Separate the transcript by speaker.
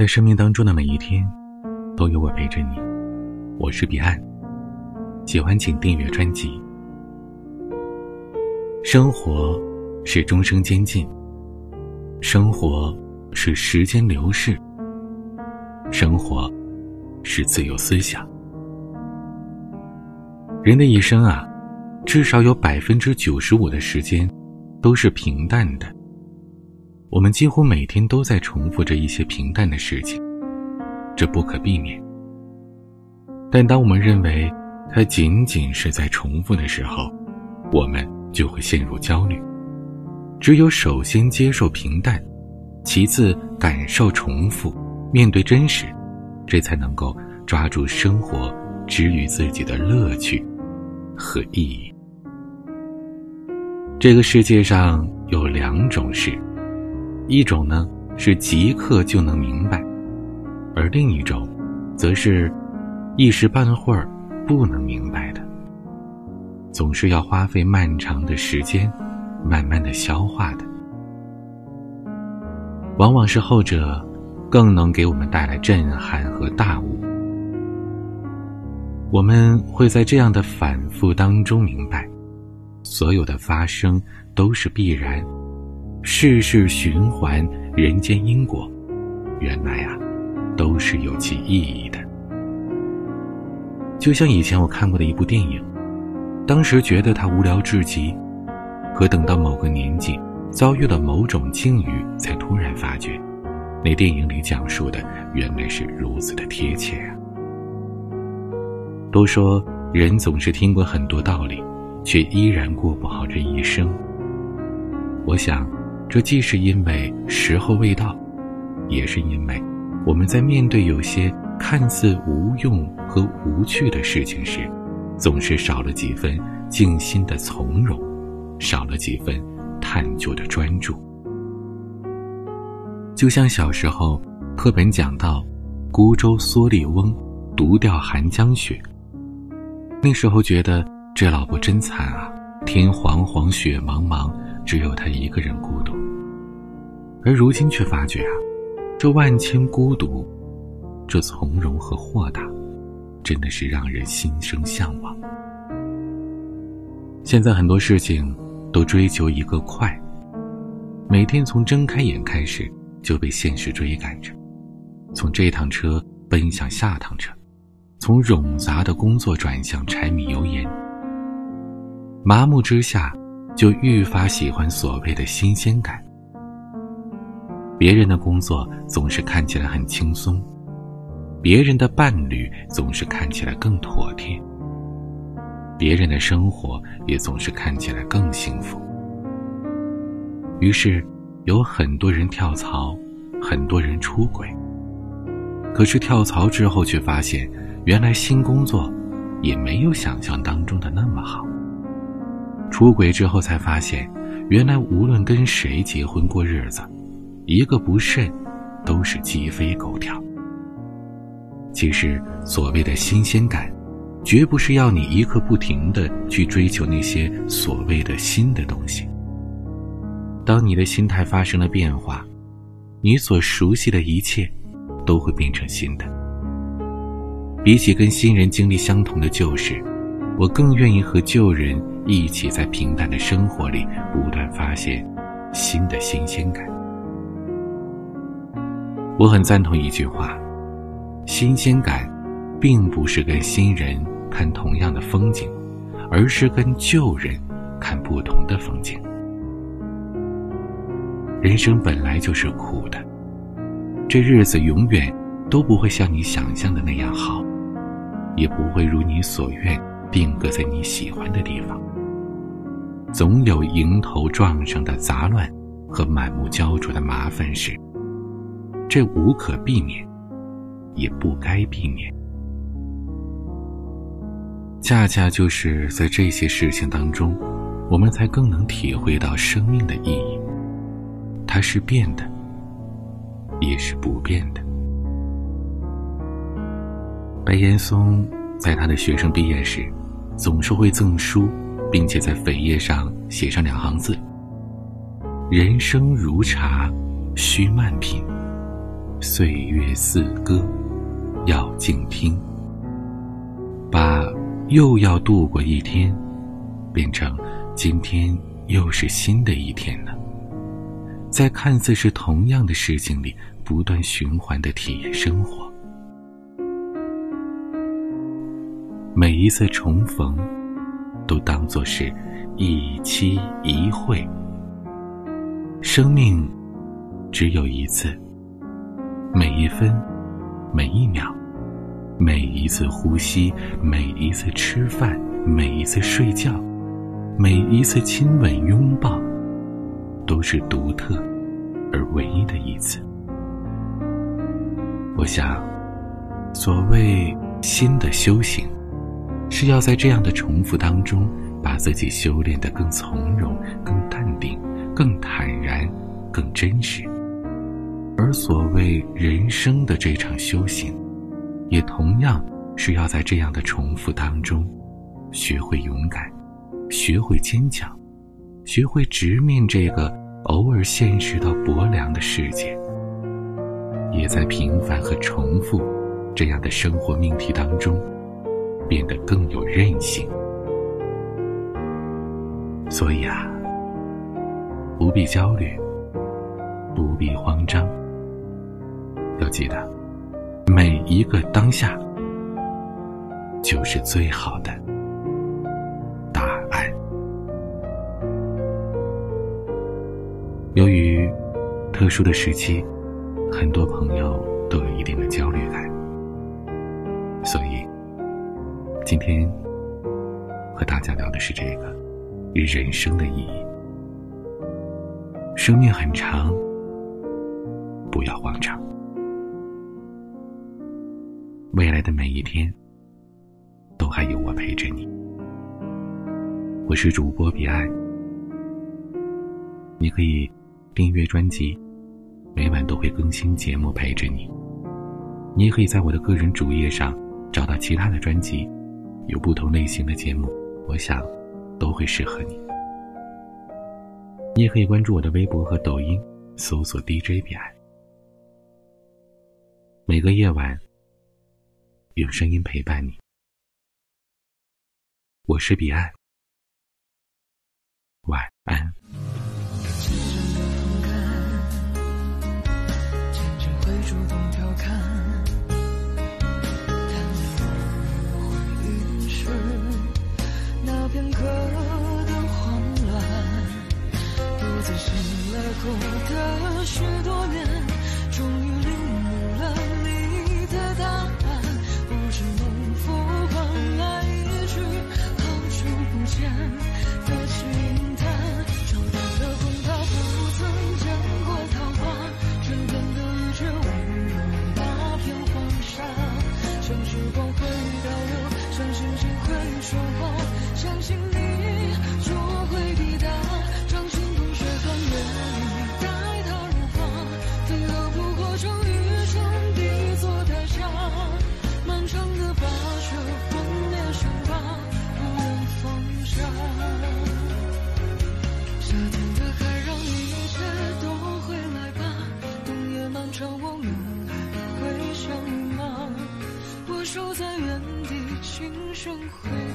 Speaker 1: 在生命当中的每一天，都有我陪着你。我是彼岸，喜欢请订阅专辑。生活是终生监禁，生活是时间流逝，生活是自由思想。人的一生啊，至少有百分之九十五的时间都是平淡的。我们几乎每天都在重复着一些平淡的事情，这不可避免。但当我们认为它仅仅是在重复的时候，我们就会陷入焦虑。只有首先接受平淡，其次感受重复，面对真实，这才能够抓住生活之于自己的乐趣和意义。这个世界上有两种事。一种呢是即刻就能明白，而另一种，则是一时半会儿不能明白的，总是要花费漫长的时间，慢慢的消化的。往往是后者，更能给我们带来震撼和大悟。我们会在这样的反复当中明白，所有的发生都是必然。世事循环，人间因果，原来啊，都是有其意义的。就像以前我看过的一部电影，当时觉得它无聊至极，可等到某个年纪，遭遇了某种境遇，才突然发觉，那电影里讲述的原来是如此的贴切啊。都说人总是听过很多道理，却依然过不好这一生。我想。这既是因为时候未到，也是因为我们在面对有些看似无用和无趣的事情时，总是少了几分静心的从容，少了几分探究的专注。就像小时候课本讲到“孤舟蓑笠翁，独钓寒江雪”，那时候觉得这老婆真惨啊，天黄黄，雪茫茫。只有他一个人孤独，而如今却发觉啊，这万千孤独，这从容和豁达，真的是让人心生向往。现在很多事情都追求一个快，每天从睁开眼开始就被现实追赶着，从这趟车奔向下趟车，从冗杂的工作转向柴米油盐，麻木之下。就愈发喜欢所谓的新鲜感。别人的工作总是看起来很轻松，别人的伴侣总是看起来更妥帖，别人的生活也总是看起来更幸福。于是，有很多人跳槽，很多人出轨。可是跳槽之后，却发现原来新工作也没有想象当中的那么好。出轨之后才发现，原来无论跟谁结婚过日子，一个不慎，都是鸡飞狗跳。其实所谓的新鲜感，绝不是要你一刻不停的去追求那些所谓的新的东西。当你的心态发生了变化，你所熟悉的一切，都会变成新的。比起跟新人经历相同的旧事。我更愿意和旧人一起在平淡的生活里不断发现新的新鲜感。我很赞同一句话：新鲜感，并不是跟新人看同样的风景，而是跟旧人看不同的风景。人生本来就是苦的，这日子永远都不会像你想象的那样好，也不会如你所愿。定格在你喜欢的地方，总有迎头撞上的杂乱和满目焦灼的麻烦事，这无可避免，也不该避免。恰恰就是在这些事情当中，我们才更能体会到生命的意义。它是变的，也是不变的。白岩松在他的学生毕业时。总是会赠书，并且在扉页上写上两行字：“人生如茶，需慢品。”岁月似歌，要静听。把又要度过一天，变成今天又是新的一天呢？在看似是同样的事情里，不断循环的体验生活。每一次重逢，都当作是一期一会。生命只有一次，每一分，每一秒，每一次呼吸，每一次吃饭，每一次睡觉，每一次亲吻拥抱，都是独特而唯一的一次。我想，所谓新的修行，是要在这样的重复当中，把自己修炼得更从容、更淡定。更坦然，更真实。而所谓人生的这场修行，也同样是要在这样的重复当中，学会勇敢，学会坚强，学会直面这个偶尔现实到薄凉的世界。也在平凡和重复这样的生活命题当中，变得更有韧性。所以啊。不必焦虑，不必慌张。要记得，每一个当下就是最好的答案。由于特殊的时期，很多朋友都有一定的焦虑感，所以今天和大家聊的是这个人生的意义。生命很长，不要慌张。未来的每一天，都还有我陪着你。我是主播彼岸，你可以订阅专辑，每晚都会更新节目陪着你。你也可以在我的个人主页上找到其他的专辑，有不同类型的节目，我想都会适合你。你也可以关注我的微博和抖音，搜索 DJ 彼岸。每个夜晚，用声音陪伴你。我是彼岸，晚安。
Speaker 2: 过今生会